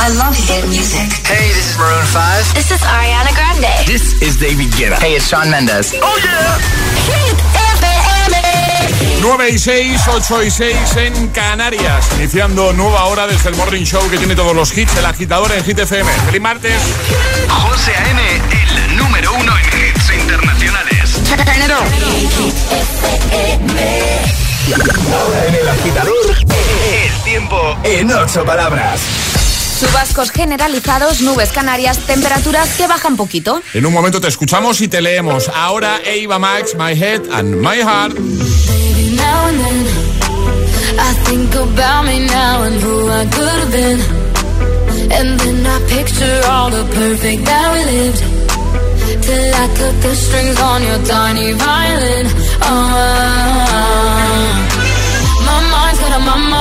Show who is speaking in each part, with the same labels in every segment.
Speaker 1: I love hit music.
Speaker 2: Hey, this is Maroon 5.
Speaker 3: This is Ariana Grande.
Speaker 4: This is David Guetta.
Speaker 2: Hey, it's Shawn Mendes.
Speaker 4: Oh yeah.
Speaker 3: Hit FM.
Speaker 5: 9 y 6, 8 y 6 en Canarias. Iniciando nueva hora desde el Morning Show que tiene todos los hits, el agitador en Hit FM. Feliz martes.
Speaker 4: José A.M., el número uno en hits internacionales. Ahora en el agitador, el tiempo en ocho palabras.
Speaker 6: Chubascos generalizados, nubes canarias, temperaturas que bajan poquito.
Speaker 5: En un momento te escuchamos y te leemos. Ahora Eva Max, My Head and My Heart.
Speaker 7: Baby, now and then I think about me now and who I could have been. And then I picture all the perfect that we lived. Till I cut the strings on your tiny violin. Oh,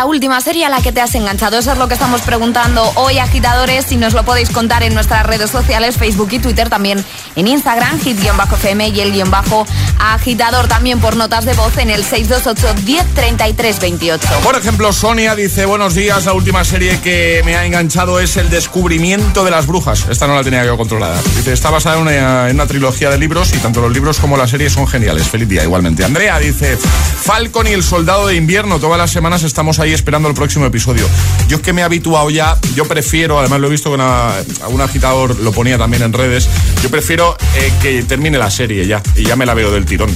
Speaker 7: la
Speaker 6: última serie a la que te has enganchado? Eso es lo que estamos preguntando hoy, agitadores, y nos lo podéis contar en nuestras redes sociales, Facebook y Twitter, también en Instagram, hit-fm y el guion bajo agitador, también por notas de voz en el 628-103328.
Speaker 5: Por ejemplo, Sonia dice, buenos días, la última serie que me ha enganchado es El descubrimiento de las brujas. Esta no la tenía yo controlada. Dice, está basada en una, en una trilogía de libros y tanto los libros como la serie son geniales. Feliz día, igualmente. Andrea dice, Falcon y el soldado de invierno, todas las semanas estamos ahí esperando el próximo episodio. Yo es que me he habituado ya, yo prefiero, además lo he visto con algún agitador, lo ponía también en redes, yo prefiero eh, que termine la serie ya, y ya me la veo del tirón.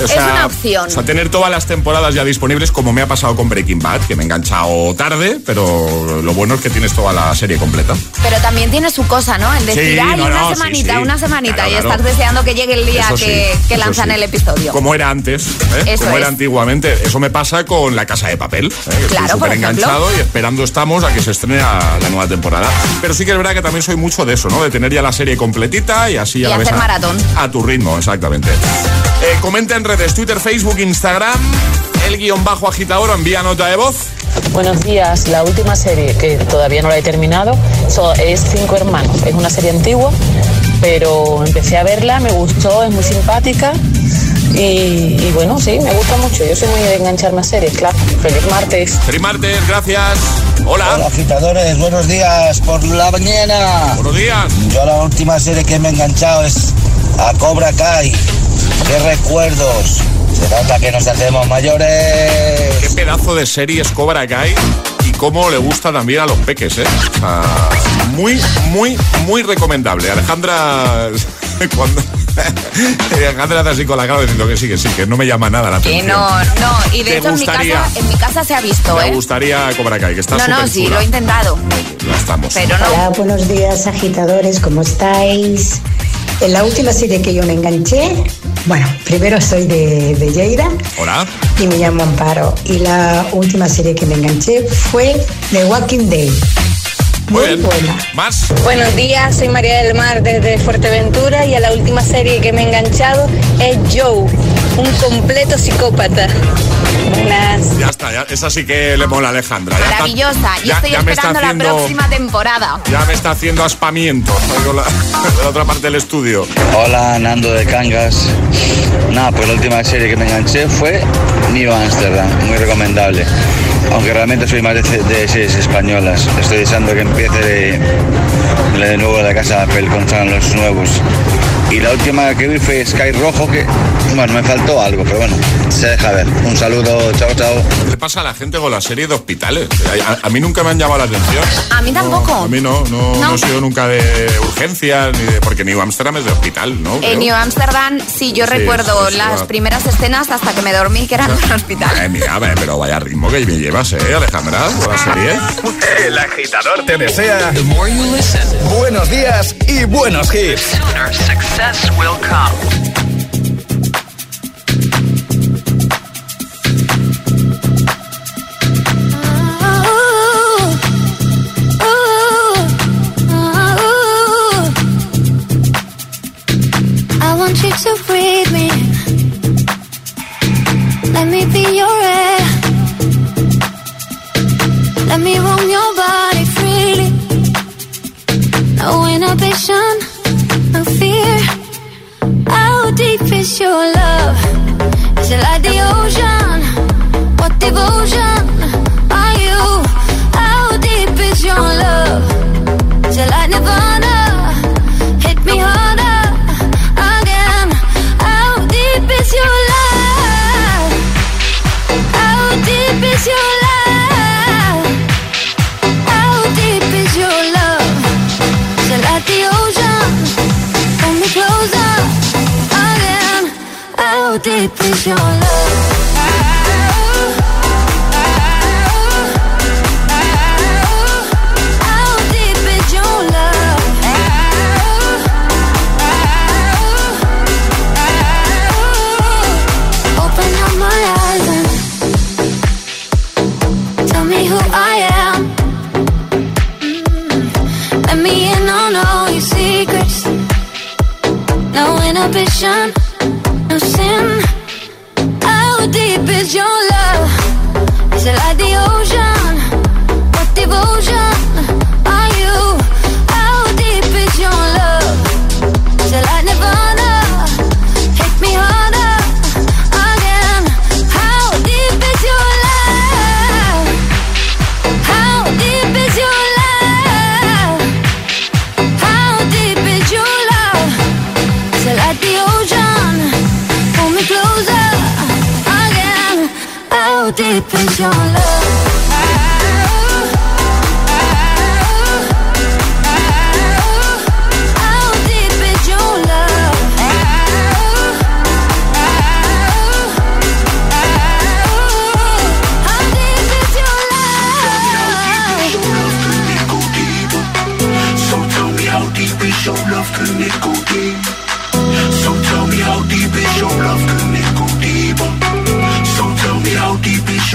Speaker 5: O
Speaker 6: Es una opción.
Speaker 5: O sea, tener todas las temporadas ya disponibles, como me ha pasado con Breaking Bad, que me he enganchado tarde, pero lo bueno es que tienes toda la serie completa.
Speaker 6: Pero también tiene su cosa, ¿no? El decir,
Speaker 5: Sí, no,
Speaker 6: una
Speaker 5: sí,
Speaker 6: semanita,
Speaker 5: sí.
Speaker 6: una semanita,
Speaker 5: Claro,
Speaker 6: y
Speaker 5: claro.
Speaker 6: estás deseando que llegue el día
Speaker 5: Eso
Speaker 6: que, que lanzan el episodio.
Speaker 5: Como era antes, ¿eh?
Speaker 6: Eso
Speaker 5: como era antiguamente. Eso me pasa con La Casa de Papel. ¿eh?
Speaker 6: Claro,
Speaker 5: estoy súper enganchado y esperando estamos a que se estrene la, nueva temporada. Pero sí que es verdad que también soy mucho de eso, ¿no? De tener ya la serie completita y así
Speaker 6: Y
Speaker 5: a la vez
Speaker 6: hacer
Speaker 5: a-
Speaker 6: maratón.
Speaker 5: A tu ritmo, exactamente. Eh, comenta en redes, Twitter, Facebook, Instagram, el guion bajo agitador, envía nota de voz.
Speaker 8: Buenos días. La última serie, que todavía no la he terminado, so- es Cinco Hermanos. Es una serie antigua, pero empecé a verla, me gustó, es muy simpática. Y, y bueno, sí, me gusta mucho. Yo soy muy de engancharme a series, claro. Feliz martes.
Speaker 5: Feliz martes, gracias. Hola.
Speaker 1: Hola agitadores, buenos días por la mañana.
Speaker 5: Buenos días.
Speaker 1: Yo la última serie que me he enganchado es a Cobra Kai. Qué recuerdos. Se nota que nos hacemos
Speaker 5: Qué
Speaker 1: mayores.
Speaker 5: pedazo de serie es Cobra Kai y cómo le gusta también a los peques, ¿eh? O sea, muy, muy, muy recomendable. Alejandra, cuando... Alejandra hace así con la cara diciendo que sí, que sí, que no me llama nada la
Speaker 6: Que
Speaker 5: atención.
Speaker 6: no, no. Y de
Speaker 5: ¿Te
Speaker 6: hecho en mi, casa, en mi casa se ha visto,
Speaker 5: Me
Speaker 6: ¿eh?
Speaker 5: gustaría Cobra Kai, que está
Speaker 6: No, no, sí,
Speaker 5: chula.
Speaker 6: lo he intentado.
Speaker 5: Ya estamos.
Speaker 6: Pero no.
Speaker 9: Hola, buenos días agitadores, ¿cómo estáis? En la última serie que yo me enganché, bueno, primero soy de, de Lleida
Speaker 5: Hola.
Speaker 9: y me llamo Amparo. Y la última serie que me enganché fue The Walking Dead.
Speaker 5: Muy
Speaker 9: Muy
Speaker 5: bien.
Speaker 9: buena.
Speaker 5: Más.
Speaker 10: Buenos días, soy María del Mar desde Fuerteventura y a la última serie que me he enganchado es Joe, un completo psicópata. Buenas.
Speaker 5: Ya está, ya, esa sí que le mola a Alejandra. Ya
Speaker 6: Maravillosa. Yo estoy
Speaker 5: ya
Speaker 6: esperando la próxima temporada.
Speaker 5: Ya me está haciendo aspamiento oigo la, de la otra parte del estudio.
Speaker 1: Hola, Nando de Cangas. Nada, pues la última serie que me enganché fue New Amsterdam, muy recomendable. Aunque realmente soy más de, de series españolas. Estoy deseando que empiece de, de nuevo la casa de Apple con los nuevos. Y la última que vi fue Sky Rojo, que, bueno, me faltó algo, pero bueno, se deja ver. Un saludo, chao, chao.
Speaker 5: ¿Qué le pasa a la gente con la serie de hospitales? A, a- a mí nunca me han llamado la atención.
Speaker 6: A mí tampoco.
Speaker 5: A mí no, no, no.
Speaker 6: No.
Speaker 5: he sido nunca de urgencias, ni de, porque New Amsterdam es de hospital, ¿no?
Speaker 6: En. New Amsterdam, sí, yo
Speaker 5: Sí,
Speaker 6: recuerdo
Speaker 5: sí, sí,
Speaker 6: las
Speaker 5: va.
Speaker 6: primeras escenas hasta que me dormí, que eran en un hospital.
Speaker 5: Ve, pero vaya ritmo que me llevas, ¿eh, Alejandra? Con la serie.
Speaker 7: El agitador te desea buenos días y buenos hits.
Speaker 11: How deep is your love?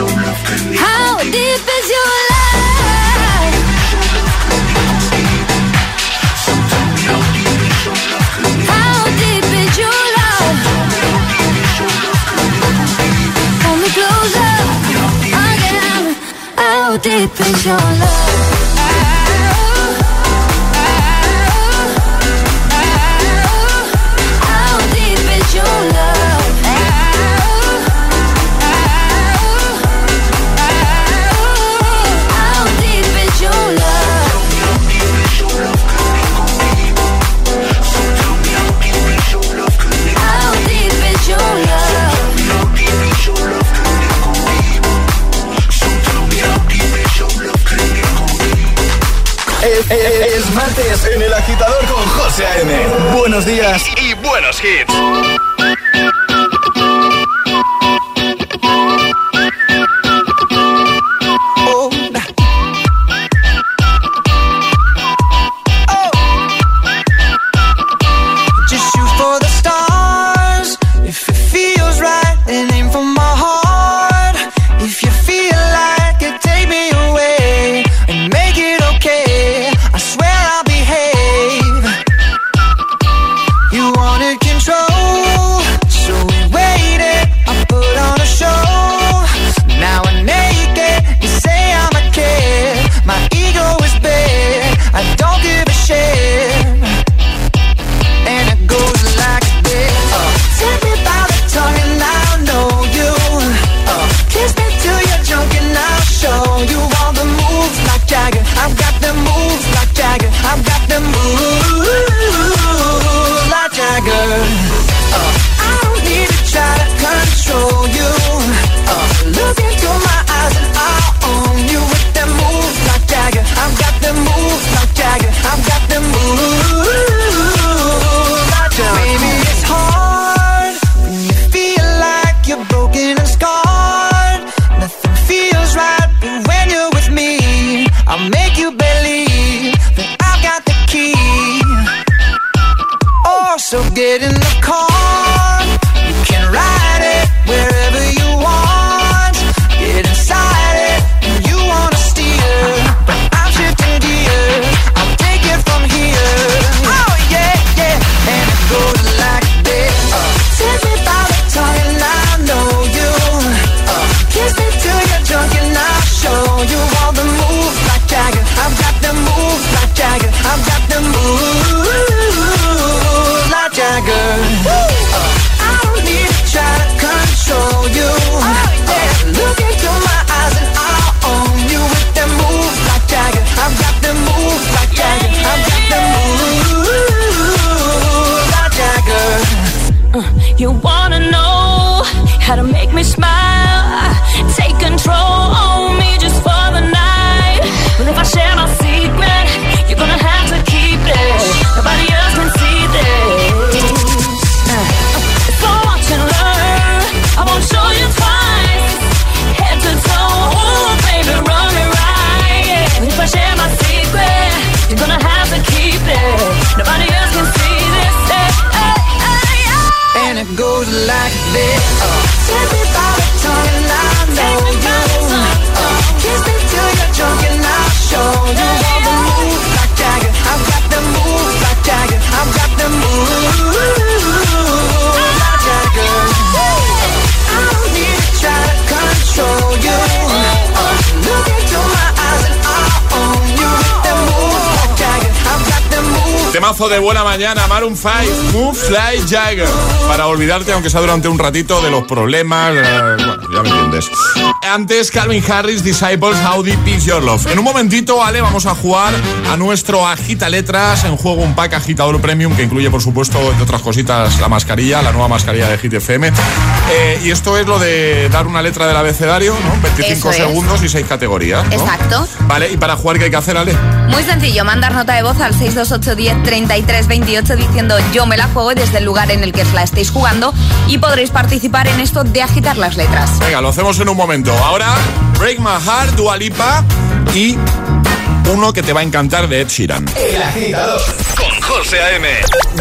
Speaker 11: Your love,
Speaker 12: can it How deep? is your love? How deep is your love, can it
Speaker 11: How
Speaker 12: deep
Speaker 11: is your love? Pull me closer again. How deep is your love?
Speaker 13: En el agitador con José A.M. Buenos días y buenos hits.
Speaker 5: De buena mañana, Maroon 5, Moves Like Jagger. Para olvidarte, aunque sea durante un ratito, de los problemas. eh, bueno, ya me entiendes. Antes, Calvin Harris, Disciples, How Deep Is Your Love. En un momentito, Ale, vamos a jugar a nuestro Agita Letras. En juego un pack agitador premium que incluye, por supuesto, entre otras cositas, la mascarilla, la nueva mascarilla de Hit FM. Eh, y esto es lo de dar una letra del abecedario, ¿no? 25
Speaker 6: Eso es.
Speaker 5: segundos y 6 categorías. ¿no?
Speaker 6: Exacto.
Speaker 5: Vale, y para jugar, ¿qué hay que hacer, Ale?
Speaker 6: Muy sencillo, mandar nota de voz al 628 10 33 28 diciendo yo me la juego y desde el lugar en el que la estéis jugando y podréis participar en esto de agitar las letras.
Speaker 5: Venga, lo hacemos en un momento. Ahora, Break My Heart, Dua Lipa y uno que te va a encantar de Ed Sheeran.
Speaker 13: El agitador con José A.M.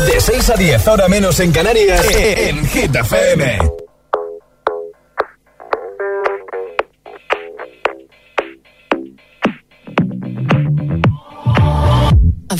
Speaker 13: De 6 a 10, ahora menos en Canarias, en Hit FM.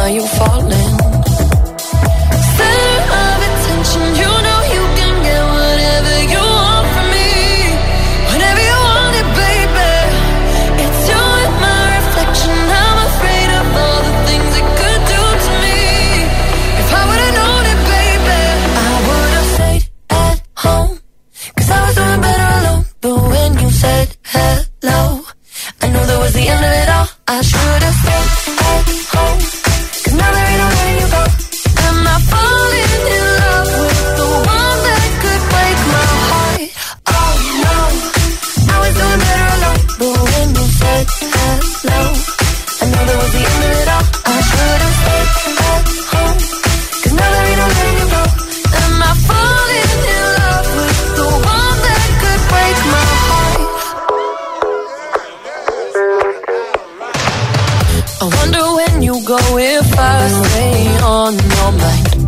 Speaker 7: Are you falling?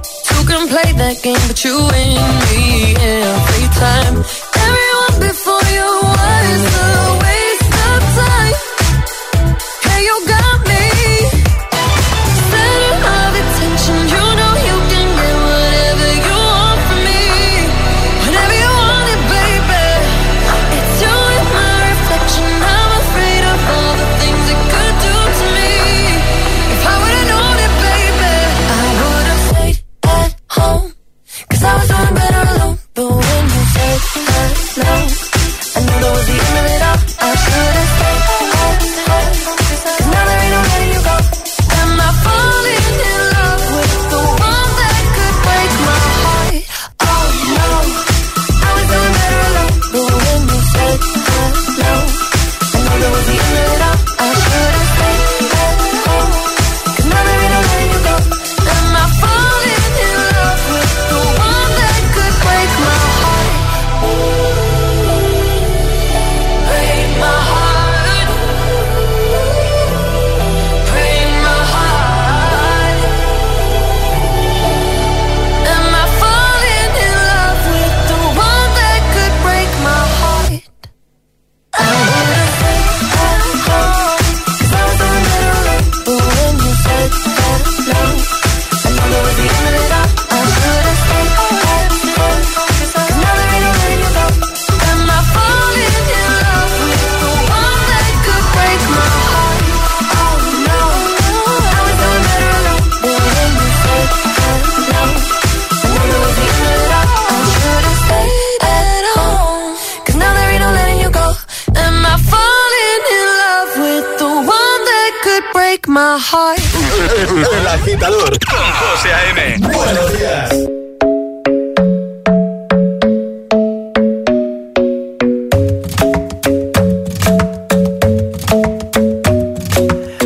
Speaker 7: Two can play that game, but you win me every time. Everyone before you was a waste of time. Hey, you got break my heart?
Speaker 4: El agitador con José A.M. Buenos días.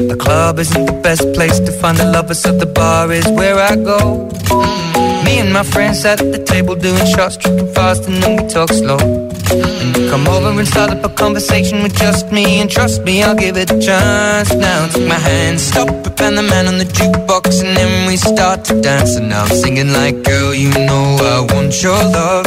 Speaker 13: The club isn't the best place to find the lovers, so the bar is where I go. Me and my friends at the table doing shots, tripping fast, and then we talk slow. And you come over and start up a conversation with just me, and trust me, I'll give it a chance. Now take my hand, stop it, and the man on the jukebox, and then we start to dance. And I'm singing like, girl, you know I want your love.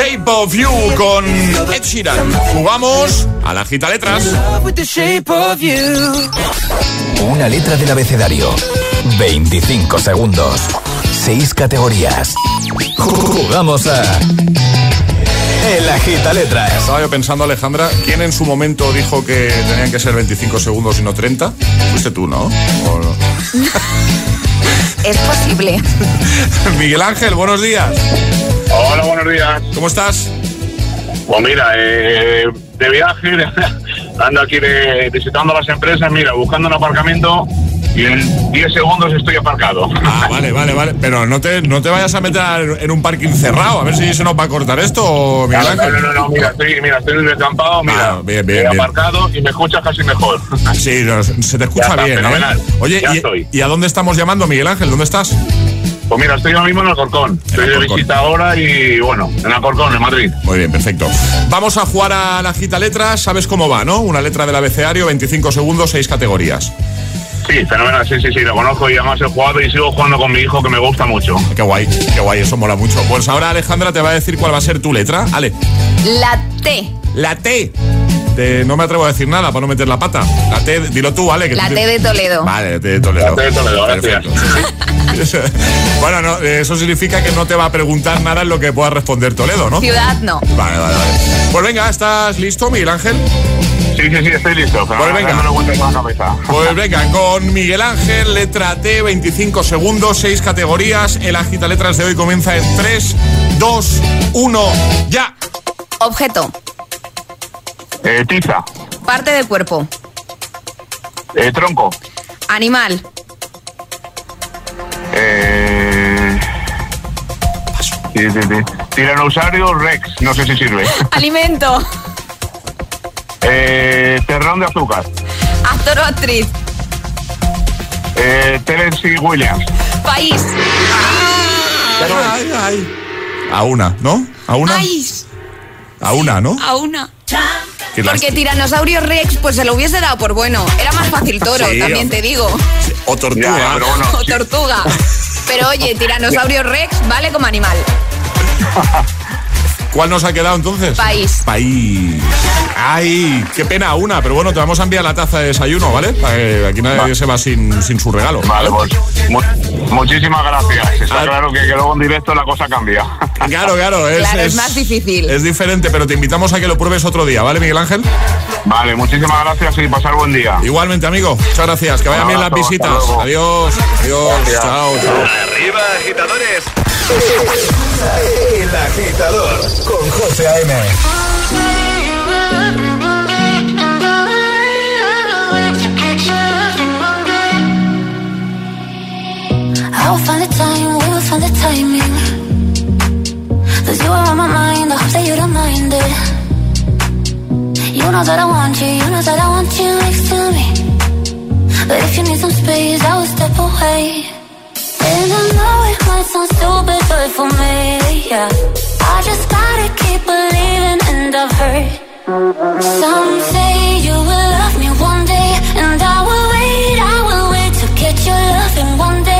Speaker 5: Shape of You con Ed Sheeran. Jugamos a la gita letras.
Speaker 4: Una letra del abecedario. 25 segundos. 6 categorías. Jugamos a. El agita letras.
Speaker 5: Estaba yo pensando, Alejandra, ¿quién en su momento dijo que tenían que ser 25 segundos y no 30? Fuiste tú, ¿no? ¿O no?
Speaker 6: Es posible.
Speaker 5: Miguel Ángel, buenos días.
Speaker 14: Hola, buenos días.
Speaker 5: ¿Cómo estás?
Speaker 14: Pues mira, eh, de viaje, ando aquí de- visitando las empresas, mira, buscando un aparcamiento y en 10 segundos estoy aparcado.
Speaker 5: Ah, vale, vale, vale. Pero no te, no te vayas a meter en un parking cerrado, a ver si se nos va a cortar esto, Miguel Ángel.
Speaker 14: no, no, no, mira, estoy, mira, estoy descampado, mira,
Speaker 5: Ah, bien, bien, bien.
Speaker 14: aparcado y me escuchas casi mejor.
Speaker 5: Sí, no, se te escucha
Speaker 14: Ya está,
Speaker 5: bien, ¿eh? Oye. ¿y a dónde estamos llamando, Miguel Ángel? ¿Dónde estás?
Speaker 14: Pues mira, estoy ahora mismo en Alcorcón. Estoy de visita ahora y bueno, en Alcorcón, en Madrid.
Speaker 5: Muy bien, perfecto. Vamos a jugar a la gita letras. ¿Sabes cómo va, no? Una letra del abecedario, 25 segundos, 6 categorías.
Speaker 14: Sí, fenomenal, sí, sí, sí, lo conozco y además he jugado y sigo jugando con mi hijo que me gusta mucho.
Speaker 5: Qué guay, qué guay, eso mola mucho. Pues ahora Alejandra te va a decir cuál va a ser tu letra. Ale,
Speaker 6: La T.
Speaker 5: la T. No me atrevo a decir nada para no meter la pata. La T, dilo tú, Ale. que
Speaker 6: La
Speaker 5: tú-
Speaker 6: T de Toledo.
Speaker 5: Vale, T de Toledo.
Speaker 14: La T de Toledo, gracias.
Speaker 5: Bueno, no, eso significa que no te va a preguntar nada en lo que pueda responder Toledo, ¿no?
Speaker 6: Ciudad no.
Speaker 5: Vale, vale, vale. Pues venga, ¿estás listo, Miguel Ángel?
Speaker 14: Sí, sí, sí, estoy listo.
Speaker 5: Pues venga.
Speaker 14: la.
Speaker 5: Pues venga, con Miguel Ángel, letra T, 25 segundos, 6 categorías. El agita letras de hoy comienza en 3, 2, 1, ya.
Speaker 6: Objeto.
Speaker 14: Eh, tiza,
Speaker 6: Parte del cuerpo.
Speaker 14: eh, tronco,
Speaker 6: Animal.
Speaker 14: Eh... sí, sí, sí. Tiranosaurio Rex, no sé si sirve.
Speaker 6: Alimento.
Speaker 14: Eh, terrón de azúcar.
Speaker 6: Actor o actriz.
Speaker 14: Eh, Tennessee Williams.
Speaker 6: País.
Speaker 5: Ay, ay. A una, ¿no? A una.
Speaker 6: País.
Speaker 5: A una, ¿no?
Speaker 6: A una. Porque. Tiranosaurio Rex, pues se lo hubiese dado por bueno. Era más fácil toro,
Speaker 5: Sí,
Speaker 6: también
Speaker 5: hombre.
Speaker 6: te digo.
Speaker 5: O tortuga.
Speaker 14: Ya, pero bueno.
Speaker 6: O tortuga. Pero oye, Tiranosaurio Rex vale como animal.
Speaker 5: ¿Cuál nos ha quedado entonces?
Speaker 6: País.
Speaker 5: País. Ay, qué pena una, pero bueno, te vamos a enviar la taza de desayuno, ¿vale? Para que aquí nadie
Speaker 14: Va.
Speaker 5: se va sin, sin su regalo.
Speaker 14: Vale, pues mu- muchísimas gracias. Está claro que, que luego en directo la cosa cambia.
Speaker 5: Claro, claro, es,
Speaker 6: Claro, es más difícil.
Speaker 5: Es diferente, pero te invitamos a que lo pruebes otro día, ¿vale, Miguel Ángel?
Speaker 14: Vale, muchísimas gracias y pasar buen día.
Speaker 5: Igualmente, amigo. Muchas gracias. Que vayan bien las visitas. Adiós. Adiós.
Speaker 14: Gracias.
Speaker 5: Chao, chao.
Speaker 4: Arriba, agitadores. El agitador con José A.M.
Speaker 15: I'll find the time, we'll find the timing. Cause you are on my mind, I hope that you don't mind it. You know that I want you, you know that I want you next to me. But if you need some space, I will step away. And I know it might sound stupid, but for me, yeah. I just gotta keep believing, and I've heard. Some say you will love me one day, and I will wait, I will wait to get your loving one day.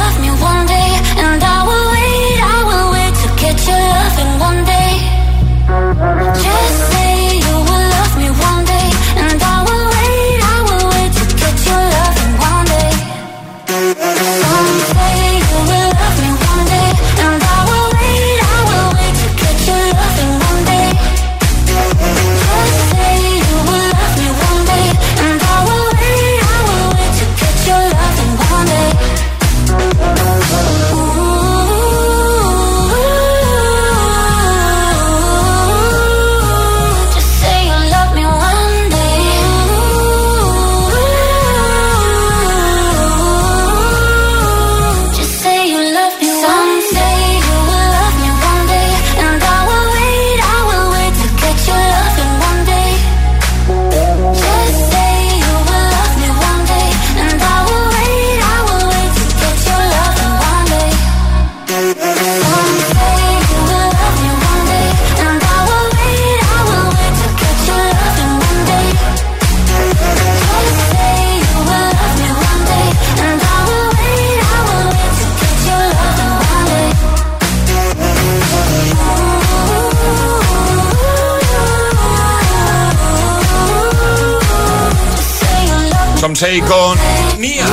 Speaker 5: Beyoncé con Nia.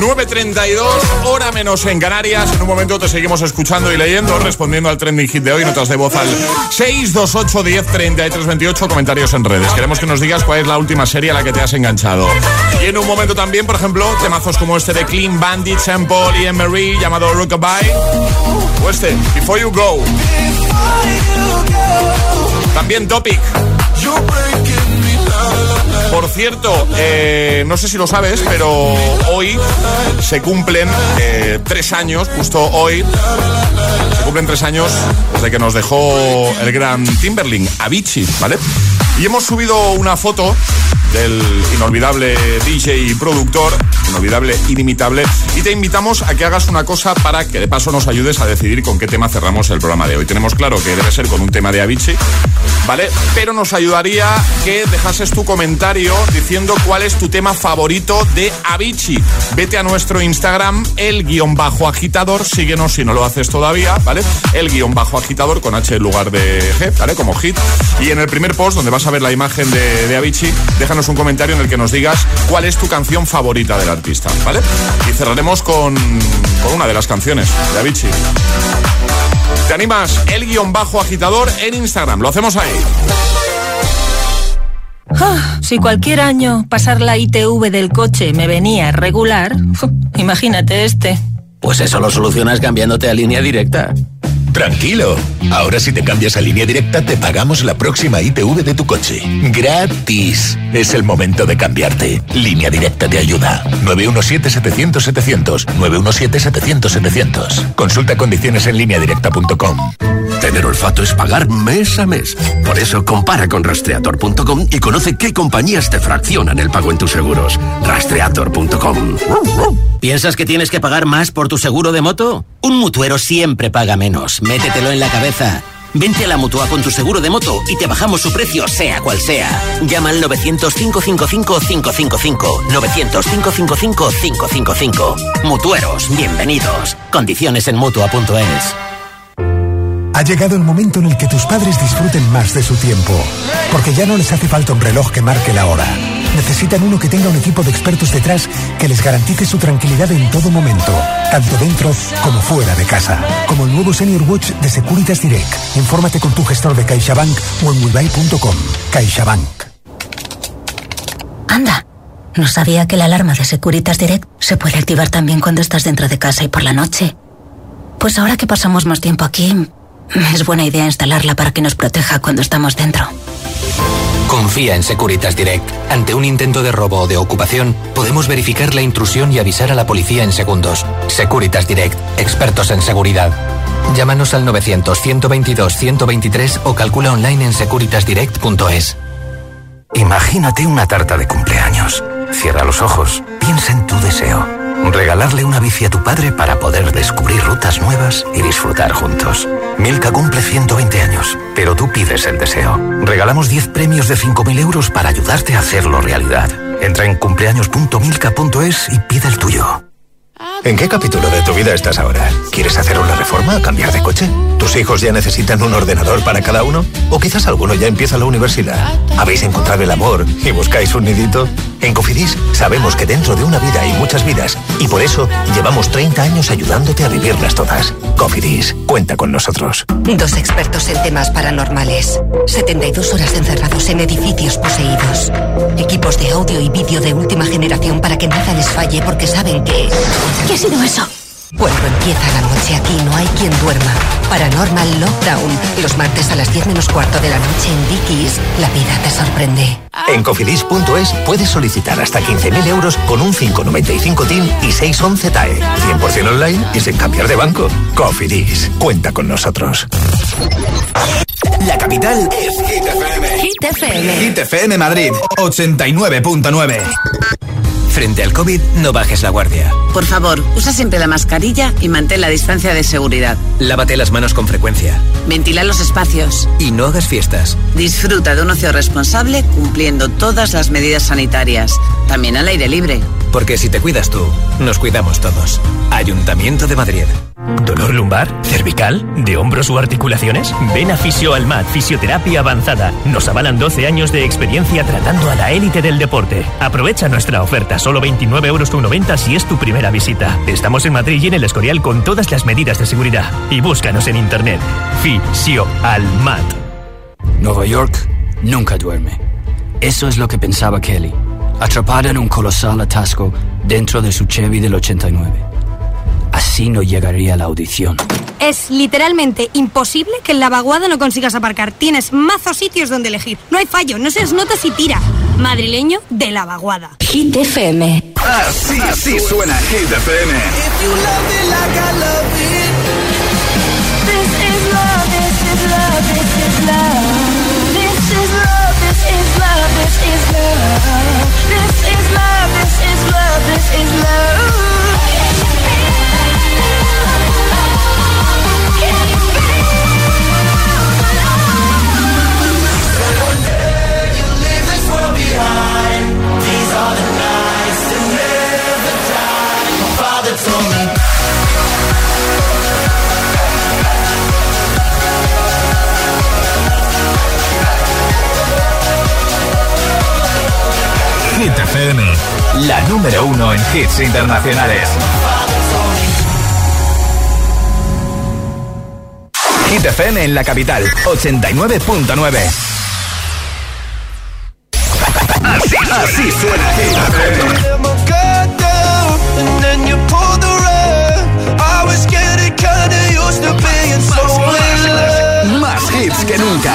Speaker 5: 9.32, hora menos en Canarias. En un momento te seguimos escuchando y leyendo, respondiendo al trending hit de hoy. Notas de voz al 628 10 33 28. Comentarios en redes. Queremos que nos digas cuál es la última serie a la que te has enganchado. Y en un momento también, por ejemplo, temazos como este de Clean Bandit, Sample y Emery llamado Rockabye. O este, Before You Go. También Topic. Por cierto, eh, no sé si lo sabes, pero hoy se cumplen eh, tres años, justo hoy, se cumplen tres años desde que nos dejó el gran Timberling, Avicii, ¿vale? Y hemos subido una foto del inolvidable DJ y productor, inolvidable, inimitable, y te invitamos a que hagas una cosa para que de paso nos ayudes a decidir con qué tema cerramos el programa de hoy. Tenemos claro que debe ser con un tema de Avicii, ¿vale? Pero nos ayudaría que dejases tu comentario diciendo cuál es tu tema favorito de Avicii. Vete a nuestro Instagram, el guion bajo agitador, síguenos si no lo haces todavía, ¿vale? El guion bajo agitador con H en lugar de G, ¿vale? Como hit. Y en el primer post, donde vas a ver la imagen de, de Avicii, déjanos un comentario en el que nos digas cuál es tu canción favorita del artista, ¿vale? Y cerraremos con, con una de las canciones de Avicii. ¿Te animas? El guion bajo agitador en Instagram. Lo hacemos ahí.
Speaker 16: Ah, si cualquier año pasar la ITV del coche me venía regular, imagínate este.
Speaker 17: Pues eso lo solucionas cambiándote a línea directa.
Speaker 18: Tranquilo. Ahora si te cambias a línea directa te pagamos la próxima ITV de tu coche. Gratis. Es el momento de cambiarte. Línea directa te ayuda. 917-700-700. 917-700-700. Consulta condiciones en lineadirecta.com.
Speaker 19: Tener olfato es pagar mes a mes. Por eso compara con rastreator.com y conoce qué compañías te fraccionan el pago en tus seguros. Rastreator.com.
Speaker 17: ¿Piensas que tienes que pagar más por tu seguro de moto? Un mutuero siempre paga menos. Métetelo en la cabeza. Vente a la Mutua con tu seguro de moto y te bajamos su precio sea cual sea. Llama al 900-555-555. 900-555-555. Mutueros, bienvenidos. Condiciones en Mutua.es.
Speaker 20: Ha llegado el momento en el que tus padres disfruten más de su tiempo. Porque ya no les hace falta un reloj que marque la hora. Necesitan uno que tenga un equipo de expertos detrás que les garantice su tranquilidad en todo momento, tanto dentro como fuera de casa. Como el nuevo Senior Watch de Securitas Direct. Infórmate con tu gestor de CaixaBank o en wilbay.com. CaixaBank.
Speaker 21: Anda, no sabía que la alarma de Securitas Direct se puede activar también cuando estás dentro de casa y por la noche. Pues ahora que pasamos más tiempo aquí, es buena idea instalarla para que nos proteja cuando estamos dentro.
Speaker 22: Confía en Securitas Direct. Ante un intento de robo o de ocupación, podemos verificar la intrusión y avisar a la policía en segundos. Securitas Direct, expertos en seguridad. Llámanos al 900-122-123 o calcula online en securitasdirect.es.
Speaker 23: Imagínate una tarta de cumpleaños. Cierra los ojos, piensa en tu deseo. Regalarle una bici a tu padre para poder descubrir rutas nuevas y disfrutar juntos. Milka cumple 120 años, pero tú pides el deseo. Regalamos 10 premios de 5.000 euros para ayudarte a hacerlo realidad. Entra en cumpleaños.milka.es y pide el tuyo.
Speaker 18: ¿En qué capítulo de tu vida estás ahora? ¿Quieres hacer una reforma? ¿Cambiar de coche? ¿Tus hijos ya necesitan un ordenador para cada uno? ¿O quizás alguno ya empieza la universidad? ¿Habéis encontrado el amor y buscáis un nidito? En Cofidis sabemos que dentro de una vida hay muchas vidas y por eso llevamos 30 años ayudándote a vivirlas todas. Cofidis, cuenta con nosotros.
Speaker 24: Dos expertos en temas paranormales. 72 horas encerrados en edificios poseídos. Equipos de audio y vídeo de última generación para que nada les falle porque saben que...
Speaker 21: ¿Qué ha sido eso?
Speaker 24: Cuando empieza la noche aquí no hay quien duerma. Paranormal Lockdown. Los martes a las 10 menos cuarto de la noche en Dickies. La vida te sorprende.
Speaker 18: En cofidis.es puedes solicitar hasta 15.000 euros con un 595 TIN y 611 TAE. 100% online y sin cambiar de banco. Cofidis, cuenta con nosotros.
Speaker 4: La capital es Hit FM.
Speaker 6: Hit FM.
Speaker 4: Hit FM Madrid, 89.9.
Speaker 22: Frente al COVID, no bajes la guardia.
Speaker 25: Por favor, usa siempre la mascarilla y mantén la distancia de seguridad.
Speaker 22: Lávate las manos con frecuencia.
Speaker 25: Ventila los espacios.
Speaker 22: Y no hagas fiestas.
Speaker 25: Disfruta de un ocio responsable cumpliendo todas las medidas sanitarias, también al aire libre.
Speaker 22: Porque si te cuidas tú, nos cuidamos todos. Ayuntamiento de Madrid.
Speaker 26: ¿Dolor lumbar? ¿Cervical? ¿De hombros u articulaciones? Ven a Fisio Almat, Fisioterapia Avanzada. Nos avalan 12 años de experiencia tratando a la élite del deporte. Aprovecha nuestra oferta, solo 29,90 euros si es tu primera visita. Estamos en Madrid y en el Escorial con todas las medidas de seguridad. Y búscanos en internet. Fisio Almat.
Speaker 27: Nueva York nunca duerme. Eso es lo que pensaba Kelly, atrapada en un colosal atasco dentro de su Chevy del 89. Así no llegaría a la audición.
Speaker 28: Es literalmente imposible que en la vaguada no consigas aparcar. Tienes mazos sitios donde elegir. No hay fallo, no seas nota si tira. Madrileño de la vaguada.
Speaker 21: Hit FM.
Speaker 4: Así, así suena Hit FM. Hit FM, la número uno en hits internacionales. Hit FM en la capital, 89.9. Así, así suena Hit FM. Más hits que nunca.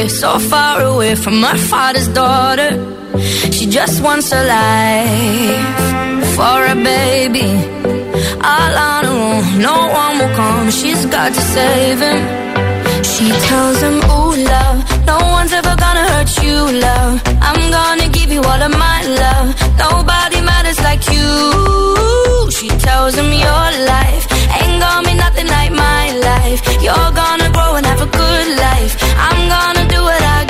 Speaker 7: astray, so far away from her father's daughter. She just wants a life for a baby. All on her own, no one will come. She's got to save him. She tells him, Ooh, love, no one's ever gonna hurt you, love. I'm gonna give you all of my love. Nobody matters like you. She tells him your life ain't gonna nothing like my life. You're gonna grow and have a good life. I'm gonna do what I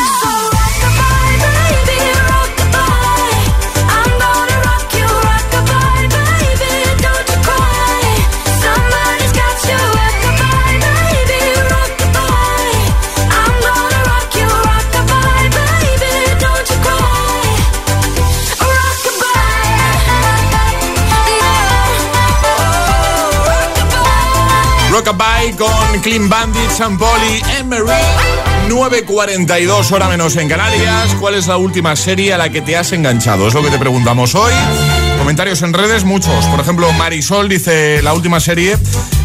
Speaker 7: Rockabye
Speaker 5: con Clean Bandit, San Poli, Emery. 9.42 hora menos en Canarias. ¿Cuál es la última serie a la que te has enganchado? Es lo que te preguntamos hoy. Comentarios en redes, muchos. Por ejemplo, Marisol dice la última serie.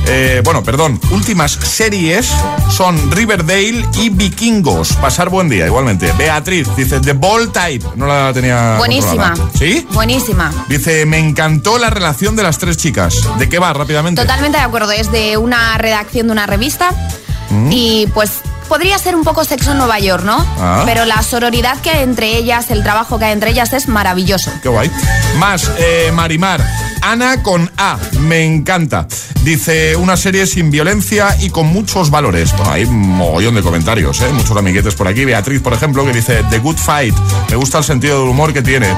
Speaker 5: Eh, bueno, perdón, últimas series son Riverdale y Vikingos. Pasar buen día, igualmente. Beatriz dice The Ball Type. No la tenía.
Speaker 6: Buenísima.
Speaker 5: ¿Sí?
Speaker 6: Buenísima.
Speaker 5: Dice, me encantó la relación de las tres chicas. ¿De qué va rápidamente?
Speaker 6: Totalmente de acuerdo. Es de una redacción de una revista.
Speaker 5: Mm.
Speaker 6: Y pues podría ser un poco sexo en Nueva York, ¿no?
Speaker 5: Ah.
Speaker 6: Pero la sororidad que hay entre ellas, el trabajo que hay entre ellas es maravilloso.
Speaker 5: Qué guay. Más, eh, Marimar. Ana con A. Me encanta. Dice, una serie sin violencia y con muchos valores. Hay un mogollón de comentarios, ¿eh? Muchos amiguetes por aquí. Beatriz, por ejemplo, que dice, The Good Fight. Me gusta el sentido del humor que tiene.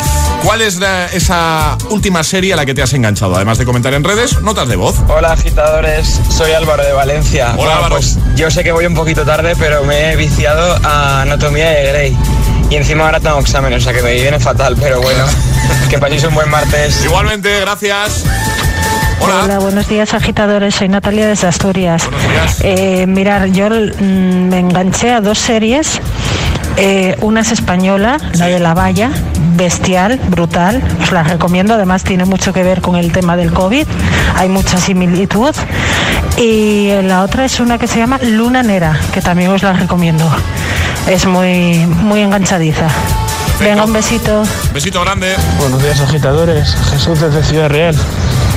Speaker 5: ¿Cuál es la- esa última serie a la que te has enganchado? Además de comentar en redes, notas de voz.
Speaker 29: Hola agitadores, soy Álvaro de Valencia.
Speaker 5: Hola,
Speaker 29: Bueno,
Speaker 5: Álvaro.
Speaker 29: Pues yo sé que voy un poquito tarde, pero me he viciado a Anatomía de Grey. Y encima ahora tengo examen, o sea que me viene fatal, pero bueno, que paséis un buen martes.
Speaker 5: Igualmente, gracias.
Speaker 30: Hola. buenos días agitadores, soy Natalia desde Asturias. Eh, mirar, yo mm, me enganché a dos series. Eh, una es española, la de La Valla, bestial, brutal, os la recomiendo, además tiene mucho que ver con el tema del COVID, hay mucha similitud. Y la otra es una que se llama Luna Nera, que también os la recomiendo. Es muy, muy enganchadiza. Venga, un besito.
Speaker 5: Besito grande.
Speaker 31: Buenos días agitadores, Jesús desde Ciudad Real.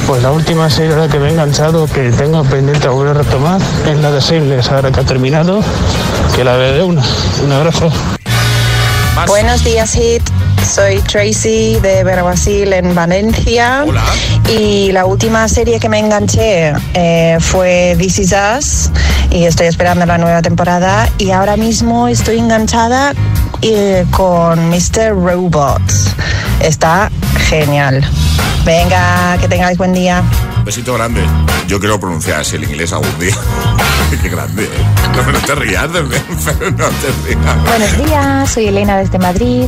Speaker 31: Pues la última serie la que me he enganchado, que tengo pendiente a volver a retomar, es la de Shameless, ahora que ha terminado, que la de una. Un abrazo.
Speaker 32: Buenos días, Hit. Soy Tracy de Berbasil en Valencia. Y la última serie que me enganché eh, fue This Is Us y estoy esperando la nueva temporada. Y ahora mismo estoy enganchada eh, con Mr. Robot. Está genial. Venga, que tengáis buen día.
Speaker 5: Besito grande. Yo quiero pronunciar así el inglés algún día. Qué grande. ¿eh? No, no te rías de mí, pero no te rías.
Speaker 33: Buenos días, soy Elena desde Madrid.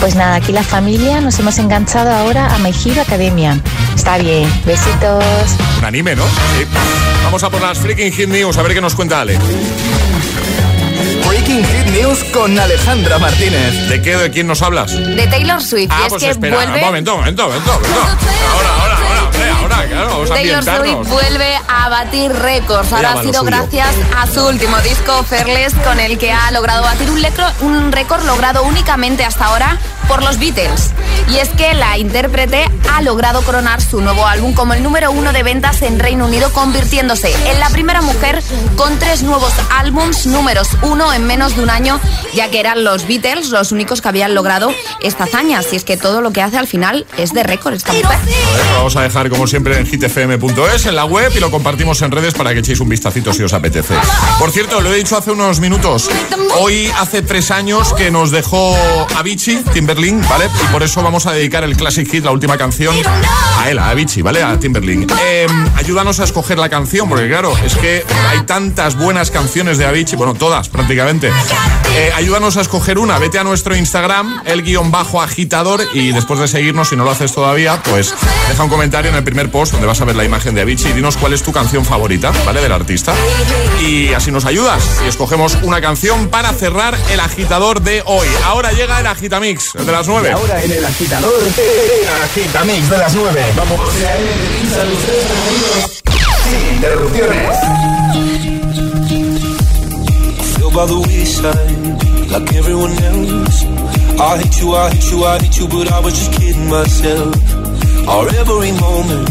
Speaker 33: Pues nada, aquí la familia nos hemos enganchado ahora a My Hero Academia. Está bien, besitos.
Speaker 5: Un anime, ¿no? Sí. Vamos a por las freaking hit news, a ver qué nos cuenta Ale.
Speaker 4: Hit News con Alejandra Martínez.
Speaker 5: ¿De qué? ¿De quién nos hablas?
Speaker 6: De Taylor Swift.
Speaker 5: Ah,
Speaker 6: y es
Speaker 5: pues
Speaker 6: que
Speaker 5: espera,
Speaker 6: vuelve.
Speaker 5: un momento, un momento, un momento. Ahora, ahora, claro, vamos a
Speaker 6: Taylor. Swift vuelve a batir récords. Ahora ha sido gracias a su último disco, Fearless, con el que ha logrado batir un, lecro- un récord logrado únicamente hasta ahora por los Beatles. Y es que la intérprete ha logrado coronar su nuevo álbum como el número uno de ventas en Reino Unido, convirtiéndose en la primera mujer con tres nuevos álbums números uno en menos de un año, ya que eran los Beatles los únicos que habían logrado esta hazaña. Si es que todo lo que hace al final es de récord esta mujer.
Speaker 5: Vamos a dejar como siempre en hitfm.es, en la web y lo compartimos en redes para que echéis un vistacito si os apetece. Por cierto, lo he dicho hace unos minutos, hoy hace tres años que nos dejó Avicii, Timberlink, ¿vale? Y por eso vamos a dedicar el Classic Hit, la última canción, a él, a Avicii, ¿vale? A Timberlink. Eh, ayúdanos a escoger la canción, porque claro, es que hay tantas buenas canciones de Avicii, bueno, todas prácticamente. Eh, ayúdanos a escoger una, vete a nuestro Instagram, el guion bajo agitador, y después de seguirnos, si no lo haces todavía, pues deja un comentario en el primer post donde vas a ver la imagen de Avicii y dinos cuál es tu canción favorita, ¿vale? Del artista. Y así nos ayudas y escogemos una canción para cerrar el agitador de hoy. Ahora llega el agitamix, el de las 9.
Speaker 4: Ahora en el agitador, el agitamix de las 9. Vamos. Sin interrupciones.
Speaker 34: feel by the wayside like everyone else. I hate you, I hate you, I hate you, but I was just kidding myself. Our every moment,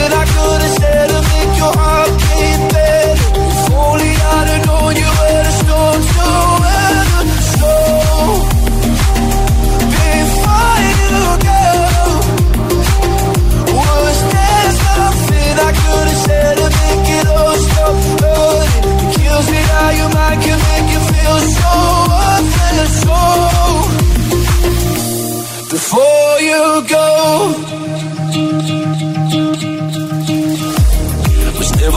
Speaker 34: that I could have said to make your heart beat better. If only I'd have known you were the storm to weather. Before you go, was there I could have said to make it all stop? Kills me how your mind can make feel so before you go.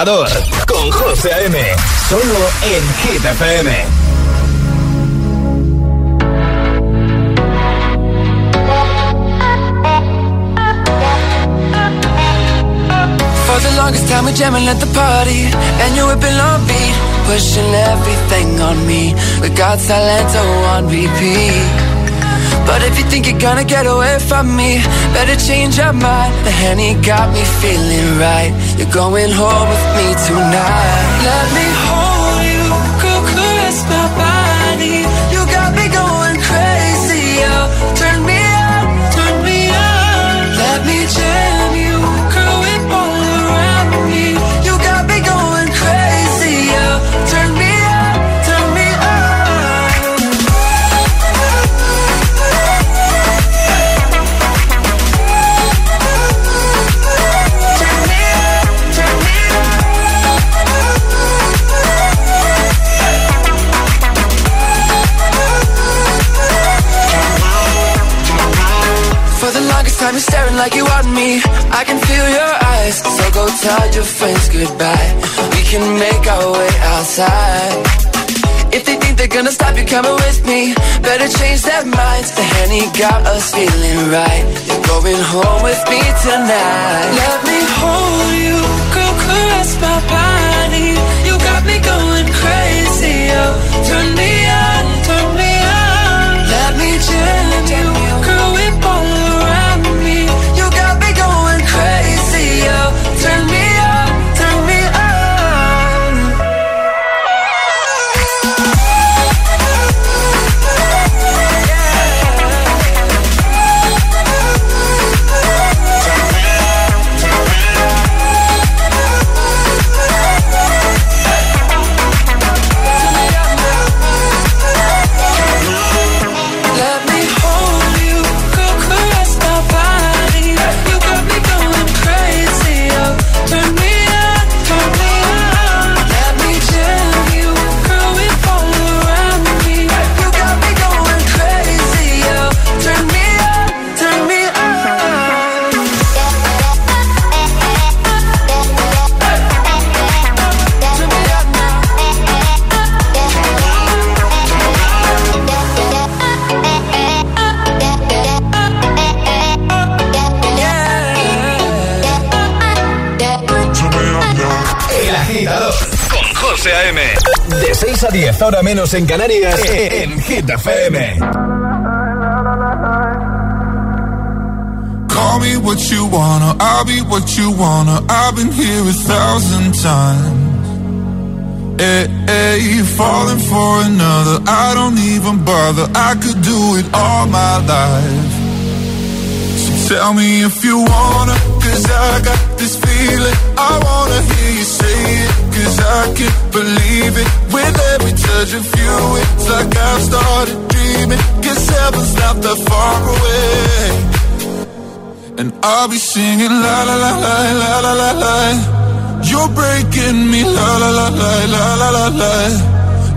Speaker 4: agitador con José A.M. Solo en Hit FM.
Speaker 35: For the longest time we jamming at the party. And you whipping on beat Pushing everything on me. We got Salento on repeat. But if you think you're gonna get away from me Better change your mind. The Henny got me feeling right You're going home with me tonight. Let me your friends goodbye. We can make our way outside. If they think they're gonna stop you coming with me Better change their minds. The Henny got us feeling right. You're going home with me tonight. Let me hold you
Speaker 4: 10, ahora menos en Canarias, en Hit FM.
Speaker 36: Call me what you wanna, I'll be what you wanna. I've been here a thousand times.
Speaker 37: Hey, hey, falling for another, I don't even bother. I could do it all my life. So tell me if you wanna, cause I got this feeling. I wanna hear you say it, cause I can't believe it. With every touch of you, it's like I've started dreaming. Cause heaven's not that far away. And I'll be singing la la la la la la la la. You're breaking me, la la la la la la la la.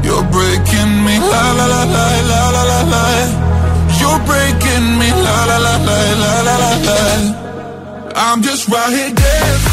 Speaker 37: You're breaking me, la la la la la la la la. You're breaking me, la la la la la la la la. I'm just right here dancing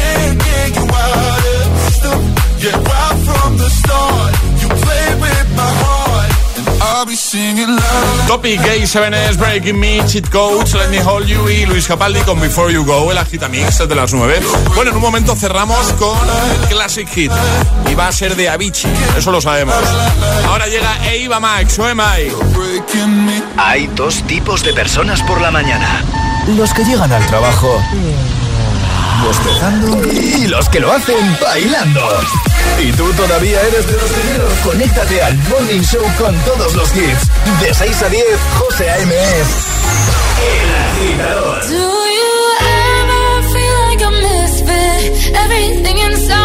Speaker 5: Topic Gay 7S, Breaking Me, Cheat Coach, Let Me Hold You y Luis Capaldi con Before You Go, el Agitamix de las 9. Bueno, en un momento cerramos con Classic Hit y va a ser de Avicii, eso lo sabemos. Ahora llega Eva Max, o
Speaker 4: Hay dos tipos de personas por la mañana. Los que llegan al trabajo bostezando y los que lo hacen bailando. ¿Y tú todavía eres de los primeros? Conéctate al Morning Show con todos los hits. De 6 a 10, José A.M. El agitador.
Speaker 7: Do you ever feel like a misfit? Everything inside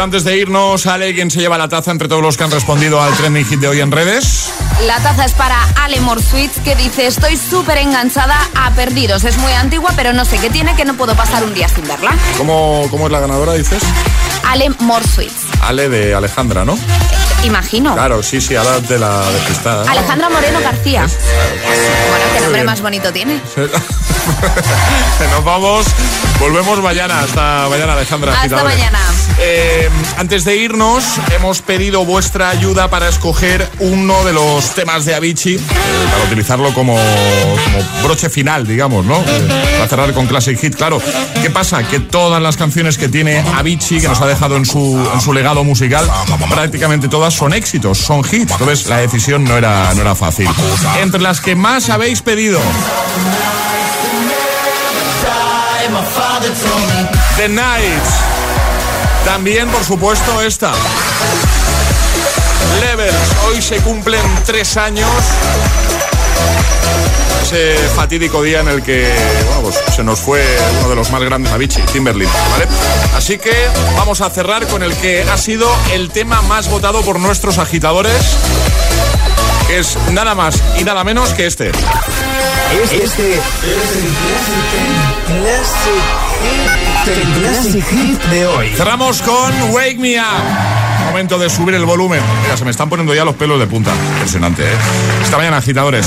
Speaker 5: pero antes de irnos, Ale, ¿quién se lleva la taza entre todos los que han respondido al trending hit de hoy en redes?
Speaker 6: La taza es para Ale Morswitz que dice, estoy súper enganchada a Perdidos. Es muy antigua, pero no sé qué tiene que no puedo pasar un día sin verla.
Speaker 5: ¿Cómo, cómo es la ganadora, dices?
Speaker 6: Ale Morswitz.
Speaker 5: Ale de Alejandra, ¿no?
Speaker 6: Imagino.
Speaker 5: Claro, sí, sí, ahora de la despistada.
Speaker 6: Alejandra Moreno García. Bueno, qué nombre más bonito tiene.
Speaker 5: Nos vamos. Volvemos mañana. Hasta mañana, Alejandra.
Speaker 6: Hasta
Speaker 5: agitadores.
Speaker 6: mañana.
Speaker 5: Eh, antes de irnos, hemos pedido vuestra ayuda para escoger uno de los temas de Avicii, eh, para utilizarlo como, como broche final, digamos, ¿no? Eh, para cerrar con Classic Hit, claro. ¿Qué pasa? Que todas las canciones que tiene Avicii, que nos ha dejado en su, en su legado musical, prácticamente todas son éxitos, son hits. Entonces la decisión no era, no era fácil. Entre las que más habéis pedido. The Night. También, por supuesto, esta. Levels. Hoy se cumplen tres años. Ese fatídico día en el que bueno, pues, se nos fue uno de los más grandes Avicii, Timberlake, ¿vale? Así que vamos a cerrar con el que ha sido el tema más votado por nuestros agitadores, que es nada más y nada menos que este.
Speaker 4: Este, este es el Classic, el Classic Hit de hoy.
Speaker 5: Cerramos con Wake Me Up. Momento de subir el volumen. Mira, se me están poniendo ya los pelos de punta. Impresionante, ¿eh? Esta mañana, agitadores.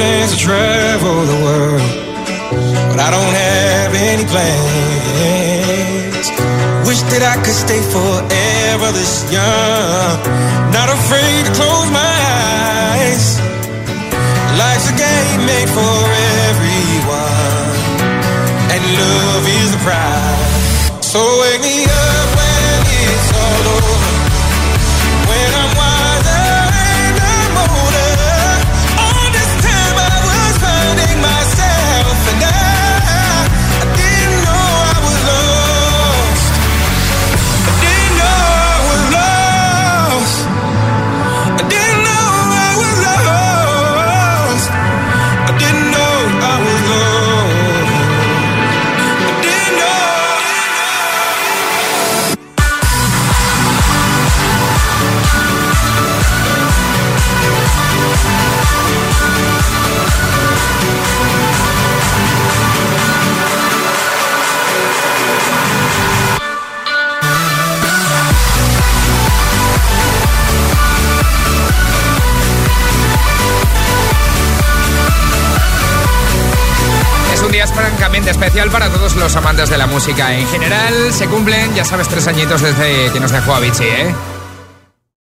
Speaker 36: Chance to travel the world, but I don't have any plans. Wish that I could stay forever this young, not afraid to close my eyes. Life's a game made for everyone, and love is the prize.
Speaker 38: Especial para todos los amantes de la música. En general, se cumplen, ya sabes, tres añitos desde que nos dejó Avicii, ¿eh?